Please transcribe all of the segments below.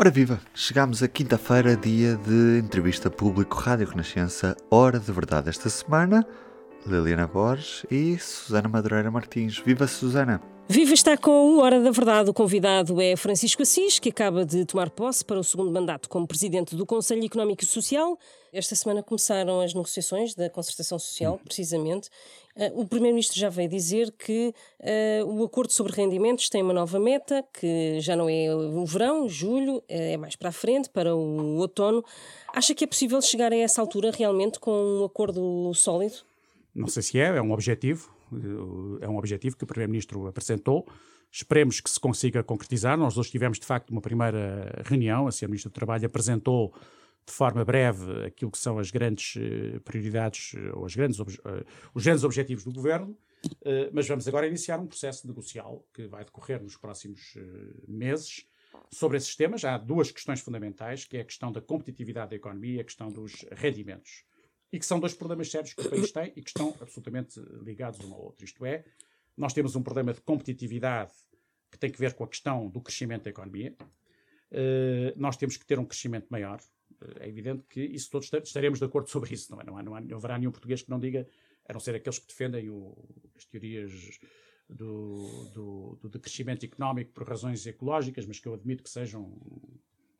Ora viva, chegámos a quinta-feira, dia de entrevista público Rádio Renascença, Hora de Verdade esta semana. Liliana Borges e Susana Madureira Martins. Viva Susana! Viva está com o Hora da Verdade. O convidado é Francisco Assis, que acaba de tomar posse para o segundo mandato como presidente do Conselho Económico e Social. Esta semana começaram as negociações da concertação social, precisamente. Uh, o Primeiro-Ministro já veio dizer que uh, o acordo sobre rendimentos tem uma nova meta, que já não é o verão, julho, é mais para a frente, para o outono. Acha que é possível chegar a essa altura realmente com um acordo sólido? Não sei se é, é um objetivo é um objetivo que o Primeiro-Ministro apresentou. Esperemos que se consiga concretizar. Nós hoje tivemos, de facto, uma primeira reunião. A Sra. Ministra do Trabalho apresentou de forma breve aquilo que são as grandes eh, prioridades eh, ou as grandes, eh, os grandes objetivos do Governo. Mas vamos agora iniciar um processo negocial que vai decorrer nos próximos meses sobre esses temas. Há duas questões fundamentais, que é a questão da competitividade da economia e a questão dos rendimentos e que são dois problemas sérios que o país tem e que estão absolutamente ligados um ao outro. Isto é, nós temos um problema de competitividade que tem que ver com a questão do crescimento da economia. Nós temos que ter um crescimento maior. Uh, é evidente que isso todos estaremos de acordo sobre isso. Não, é? não, há, não, há, não haverá nenhum português que não diga, a não ser aqueles que defendem o, as teorias do, do, do, crescimento económico por razões ecológicas, mas que eu admito que sejam,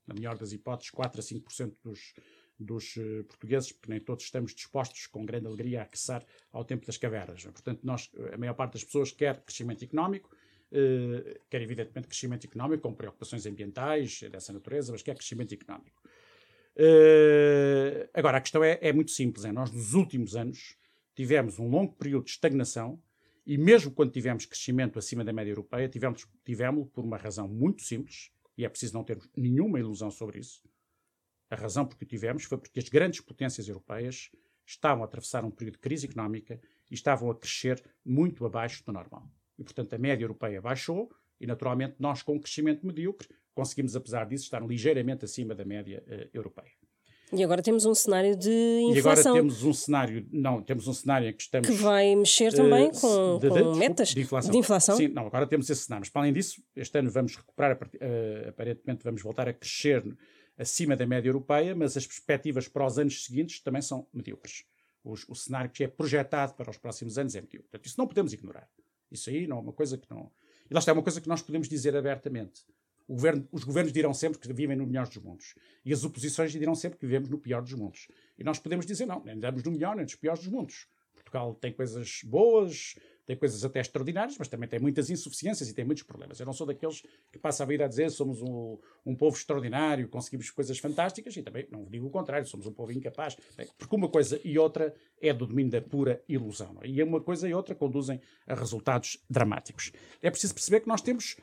na melhor das hipóteses, 4 a 5% dos, dos uh, portugueses, porque nem todos estamos dispostos com grande alegria a aquecer ao tempo das cavernas. Portanto, nós, a maior parte das pessoas quer crescimento económico, uh, quer evidentemente crescimento económico com preocupações ambientais dessa natureza, mas quer crescimento económico. Uh, agora, a questão é, é, muito simples. É, nós, nos últimos anos, tivemos um longo período de estagnação e mesmo quando tivemos crescimento acima da média europeia, tivemos, tivemos por uma razão muito simples, e é preciso não termos nenhuma ilusão sobre isso, a razão por que tivemos foi porque as grandes potências europeias estavam a atravessar um período de crise económica e estavam a crescer muito abaixo do normal. E, portanto, a média europeia baixou e, naturalmente, nós, com um crescimento medíocre, conseguimos, apesar disso, estar ligeiramente acima da média uh, europeia. E agora temos um cenário de inflação. E agora temos um cenário, não, temos um cenário em que estamos... Que vai mexer também uh, com, de, com de, metas de inflação. de inflação. Sim, não, agora temos esse cenário. Mas, para além disso, este ano vamos recuperar, uh, aparentemente vamos voltar a crescer acima da média europeia, mas as perspectivas para os anos seguintes também são medíocres. O, o cenário que é projetado para os próximos anos é medíocre. Portanto, isso não podemos ignorar. Isso aí não é uma coisa que não. E lá está, é uma coisa que nós podemos dizer abertamente. Governo, os governos dirão sempre que vivem no melhor dos mundos. E as oposições dirão sempre que vivemos no pior dos mundos. E nós podemos dizer, não, nem andamos no melhor nem nos piores dos mundos. Portugal tem coisas boas, tem coisas até extraordinárias, mas também tem muitas insuficiências e tem muitos problemas. Eu não sou daqueles que passam a vida a dizer somos um, um povo extraordinário, conseguimos coisas fantásticas e também não digo o contrário, somos um povo incapaz. Porque uma coisa e outra é do domínio da pura ilusão. É? E uma coisa e outra conduzem a resultados dramáticos. É preciso perceber que nós temos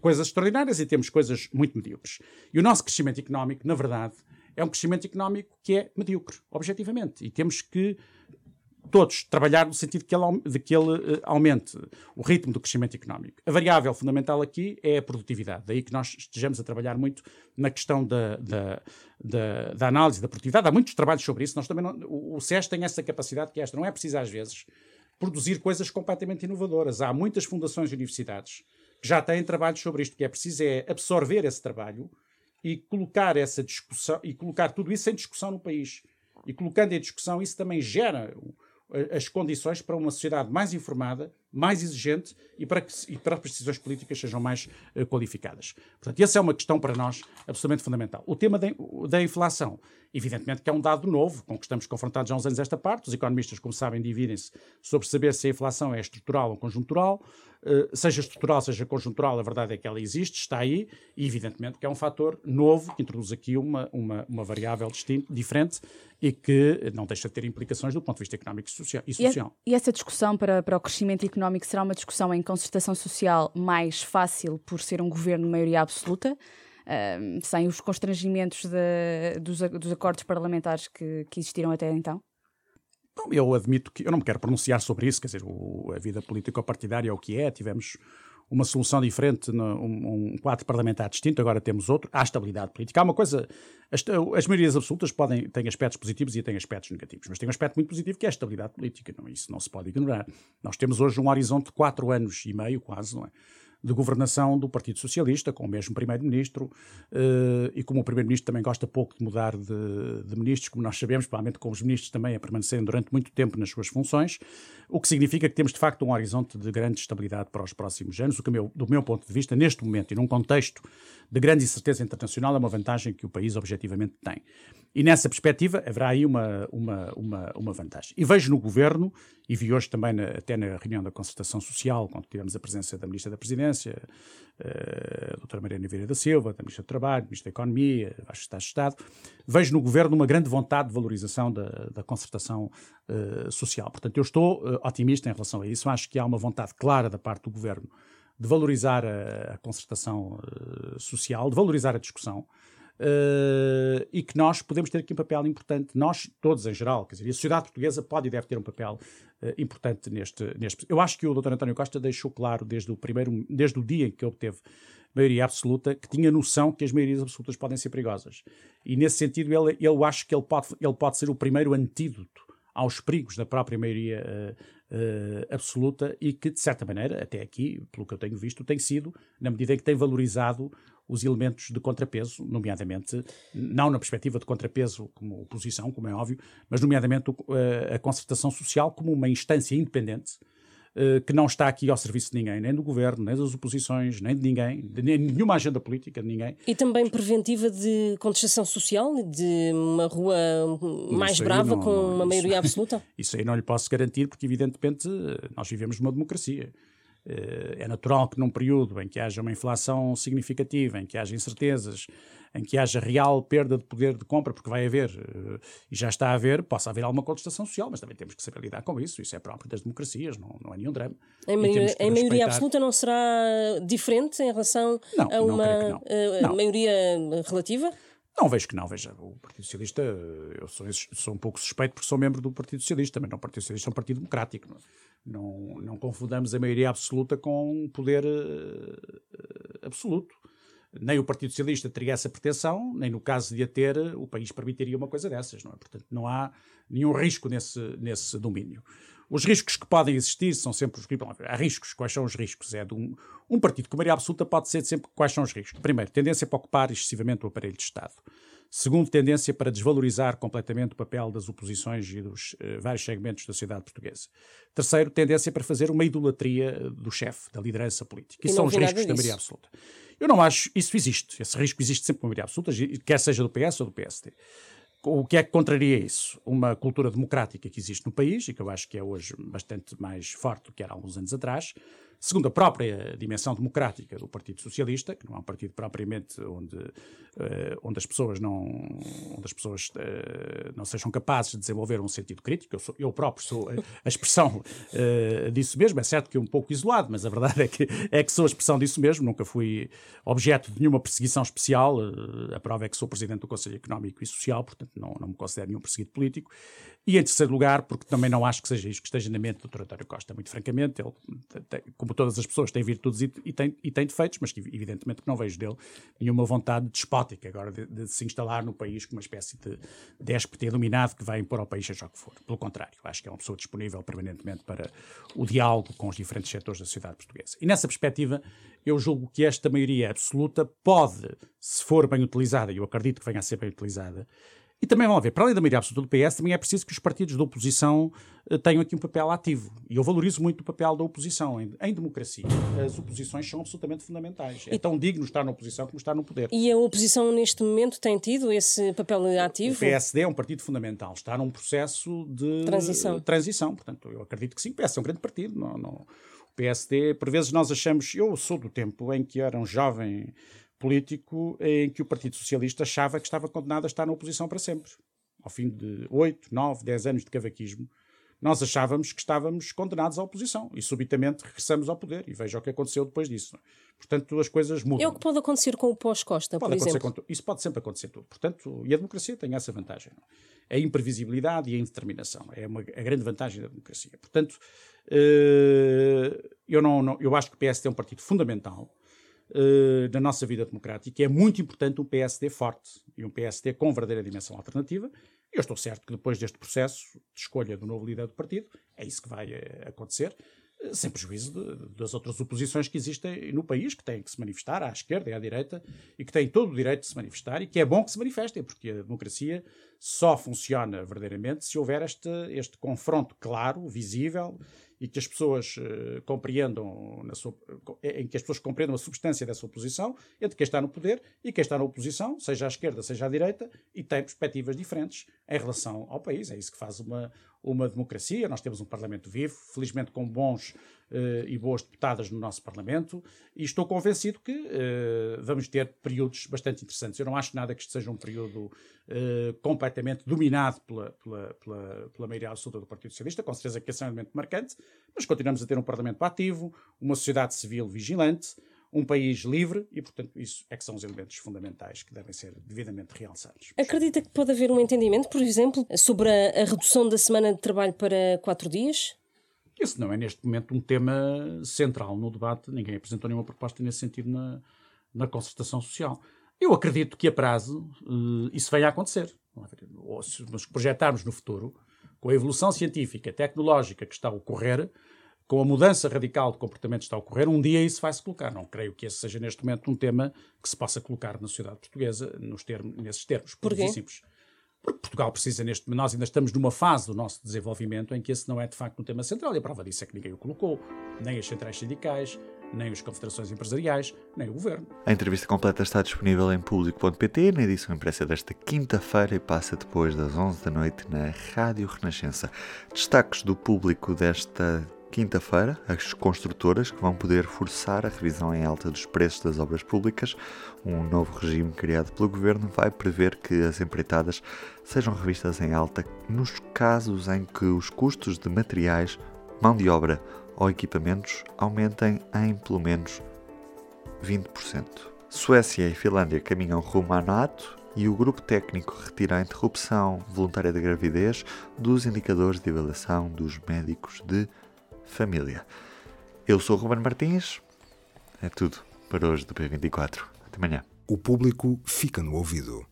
coisas extraordinárias e temos coisas muito medíocres. E o nosso crescimento económico, na verdade, é um crescimento económico que é medíocre, objetivamente. E temos que todos trabalhar no sentido de que ele, de que ele uh, aumente o ritmo do crescimento económico. A variável fundamental aqui é a produtividade, daí que nós estejamos a trabalhar muito na questão da, da, da, da análise da produtividade. Há muitos trabalhos sobre isso. Nós também não, o, SES tem essa capacidade que é esta. Não é preciso, às vezes, produzir coisas completamente inovadoras. Há muitas fundações e universidades já têm trabalhos sobre isto. O que é preciso é absorver esse trabalho e colocar essa discussão e colocar tudo isso em discussão no país. E colocando em discussão, isso também gera as condições para uma sociedade mais informada, mais exigente e para que e para as decisões políticas sejam mais uh, qualificadas. Portanto, essa é uma questão para nós absolutamente fundamental. O tema da, da, inflação, evidentemente que é um dado novo, com que estamos confrontados há uns anos esta parte. Os economistas, como sabem, dividem-se sobre saber se a inflação é estrutural ou conjuntural. Uh, seja estrutural, seja conjuntural, a verdade é que ela existe, está aí, e evidentemente que é um fator novo que introduz aqui uma, uma, uma variável distinta, diferente e que não deixa de ter implicações do ponto de vista económico e social. E, social. e, essa discussão para, para o crescimento económico será uma discussão em concertação social mais fácil por ser um governo de maioria absoluta? Uh, sem os constrangimentos de, dos, dos, acordos parlamentares que, que existiram até então? Eu admito que eu não me quero pronunciar sobre isso, quer dizer, o, a vida político-partidária é o que é, tivemos uma solução diferente, um, quadro parlamentar distinto, agora temos outro, há estabilidade política. Há uma coisa, as, as maiorias absolutas podem, têm aspectos positivos e têm aspectos negativos, mas tem um aspecto muito positivo que é a estabilidade política, não, isso não se pode ignorar. Nós temos hoje um horizonte de quatro anos e meio, quase, não é? De governação do Partido Socialista, com o mesmo Primeiro-Ministro, uh, e como o Primeiro-Ministro também gosta pouco de mudar de, de, ministros, como nós sabemos, provavelmente com os ministros também a permanecerem durante muito tempo nas suas funções, o que significa que temos de facto um horizonte de grande estabilidade para os próximos anos, o que, meu, do meu ponto de vista, neste momento e num contexto de grande incerteza internacional, é uma vantagem que o país objetivamente tem. E nessa perspectiva haverá aí uma, uma, uma, uma vantagem. E vejo no governo, e vi hoje também na, até na reunião da concertação social, quando tivemos a presença da Ministra da Presidência, uh, a doutora Mariana Vieira da Silva, da Ministra do Trabalho, Ministra da Economia, Baixo Estado de Estado, vejo no governo uma grande vontade de valorização da, da concertação uh, social. Portanto, eu estou uh, otimista em relação a isso. Acho que há uma vontade clara da parte do governo de valorizar a, a concertação social, de valorizar a discussão. Uh, e que nós podemos ter aqui um papel importante, nós todos em geral, quer dizer, a sociedade portuguesa pode e deve ter um papel uh, importante neste, neste. Eu acho que o Dr. António Costa deixou claro desde o primeiro, desde o dia em que obteve maioria absoluta, que tinha noção que as maiorias absolutas podem ser perigosas. E nesse sentido, ele, eu acho que ele pode, ele pode ser o primeiro antídoto aos perigos da própria maioria uh, absoluta e que, de certa maneira, até aqui, pelo que eu tenho visto, tem sido, na medida em que tem valorizado os elementos de contrapeso, nomeadamente, não na perspectiva de contrapeso como oposição, como é óbvio, mas nomeadamente a concertação social como uma instância independente eh, que não está aqui ao serviço de ninguém, nem do governo, nem das oposições, nem de ninguém, de nenhuma agenda política de ninguém. E também preventiva de contestação social, de uma rua mais brava não, com uma maioria absoluta? Isso aí não lhe posso garantir, porque evidentemente nós vivemos numa democracia. Eh, é natural que num período em que haja uma inflação significativa, em que haja incertezas, em que haja real perda de poder de compra, porque vai haver, eh, e já está a haver, possa haver alguma contestação social, mas também temos que saber lidar com isso. Isso é próprio das democracias, não, não é nenhum drama. Em maioria, em maioria absoluta não será diferente em relação não, a uma uh, maioria relativa? Não, vejo que não. Veja, o Partido Socialista, eu sou, sou um pouco suspeito porque sou membro do Partido Socialista, mas não, o Partido Socialista é um partido democrático. Não, não, não confundamos a maioria absoluta com um poder uh, absoluto. Nem o Partido Socialista teria essa pretensão, nem no caso de a ter, o país permitiria uma coisa dessas. Não é? Portanto, não há nenhum risco nesse, nesse domínio. Os riscos que podem existir são sempre os riscos. Há riscos. Quais são os riscos? É de um, um partido com maioria absoluta pode ser sempre quais são os riscos. Primeiro, tendência para ocupar excessivamente o aparelho de Estado. Segundo, tendência para desvalorizar completamente o papel das oposições e dos uh, vários segmentos da sociedade portuguesa. Terceiro, tendência para fazer uma idolatria do chefe, da liderança política. Isso são os riscos da maioria absoluta. Eu não acho, isso existe. Esse risco existe sempre com a maioria absoluta, quer seja do PS ou do PSD. O que é que contraria isso? Uma cultura democrática que existe no país e que eu acho que é hoje bastante mais forte do que era há alguns anos atrás, segundo a própria dimensão democrática do Partido Socialista, que não é um partido propriamente onde, uh, onde as pessoas não onde as pessoas uh, não sejam capazes de desenvolver um sentido crítico. Eu, sou, eu próprio sou a, expressão uh, disso mesmo. É certo que um pouco isolado, mas a verdade é que é que sou a expressão disso mesmo. Nunca fui objeto de nenhuma perseguição especial. a prova é que sou presidente do Conselho Económico e Social, portanto não, não me considero nenhum perseguido político. E em terceiro lugar, porque também não acho que seja isso que esteja na mente do Dr. António Costa, muito francamente, ele, como todas as pessoas, tem virtudes e, e, tem, e tem defeitos, mas que evidentemente que não vejo dele nenhuma vontade despótica agora de, de, se instalar no país como uma espécie de déspota iluminado que vai impor ao país seja o que for. Pelo contrário, acho que é uma pessoa disponível permanentemente para o diálogo com os diferentes setores da sociedade portuguesa. E nessa perspectiva, eu julgo que esta maioria absoluta pode, se for bem utilizada, e eu acredito que venha a ser bem utilizada, e também vão ver, para além da maioria absoluta do PS, também é preciso que os partidos da oposição uh, tenham aqui um papel ativo. E eu valorizo muito o papel da oposição. Em, em democracia, as oposições são absolutamente fundamentais. É tão digno estar na oposição como estar no poder. E a oposição, neste momento, tem tido esse papel ativo? O PSD é um partido fundamental. Está num processo de transição. transição. Portanto, eu acredito que sim. O PSD é um grande partido. Não, não... O PSD, por vezes, nós achamos. Eu sou do tempo em que era um jovem político em que o Partido Socialista achava que estava condenado a estar na oposição para sempre. Ao fim de 8, 9, 10 anos de cavaquismo, nós achávamos que estávamos condenados à oposição e subitamente regressamos ao poder. E veja o que aconteceu depois disso. Portanto, as coisas mudam. É o que pode acontecer com o pós-Costa, por exemplo. Com, isso pode sempre acontecer tudo. Portanto, e a democracia tem essa vantagem. É a imprevisibilidade e a indeterminação. É uma, a grande vantagem da democracia. Portanto, eh, eu, não, não, eu acho que o PS é um partido fundamental uh, na nossa vida democrática. É muito importante um PSD forte e um PSD com verdadeira dimensão alternativa. Eu estou certo que depois deste processo de escolha do novo líder do partido, é isso que vai uh, acontecer. sem prejuízo de, das outras oposições que existem no país, que têm que se manifestar à esquerda e à direita, e que têm todo o direito de se manifestar, e que é bom que se manifestem, porque a democracia só funciona verdadeiramente se houver este, este confronto claro, visível, e que as pessoas uh, compreendam sua, em que as pessoas compreendam a substância dessa oposição entre quem está no poder e quem está na oposição, seja à esquerda, seja à direita, e tem perspectivas diferentes em relação ao país. É isso que faz uma, uma democracia. Nós temos um Parlamento vivo, felizmente com bons uh, e boas deputadas no nosso Parlamento, e estou convencido que uh, vamos ter períodos bastante interessantes. Eu não acho nada que este seja um período completamente dominado pela, pela, pela, pela maioria absoluta do Partido Socialista, com certeza que esse é um elemento marcante, mas continuamos a ter um Parlamento ativo, uma sociedade civil vigilante, um país livre e, portanto, isso é que são os elementos fundamentais que devem ser devidamente realçados. Acredita que pode haver um entendimento, por exemplo, sobre a, a redução da semana de trabalho para quatro dias? Esse não é, neste momento, um tema central no debate. Ninguém apresentou nenhuma proposta nesse sentido na, na concertação social. Eu acredito que a prazo uh, isso venha a acontecer. Ou se nos projetarmos no futuro, com a evolução científica, tecnológica que está a ocorrer, com a mudança radical de comportamento que está a ocorrer, um dia isso vai se colocar. Não creio que esse seja neste momento um tema que se possa colocar na sociedade portuguesa nos termos, nesses termos. Porquê? Simples. Porque Portugal precisa neste nós ainda estamos numa fase do nosso desenvolvimento em que esse não é de facto um tema central e a prova disso é que ninguém o colocou, nem as centrais sindicais, nem as confederações empresariais, nem o governo. A entrevista completa está disponível em público.pt na edição impressa desta quinta-feira e passa depois das 11 da noite na Rádio Renascença. Destaques do público desta quinta-feira, as construtoras que vão poder forçar a revisão em alta dos preços das obras públicas. Um novo regime criado pelo governo vai prever que as empreitadas sejam revistas em alta nos casos em que os custos de materiais, mão de obra ou equipamentos aumentem em pelo menos 20%. Suécia e Finlândia caminham rumo à NATO e o grupo técnico retira a interrupção voluntária da gravidez dos indicadores de avaliação dos médicos de família. Eu sou o Ruben Martins. É tudo para hoje do P24. Até amanhã. O público fica no ouvido.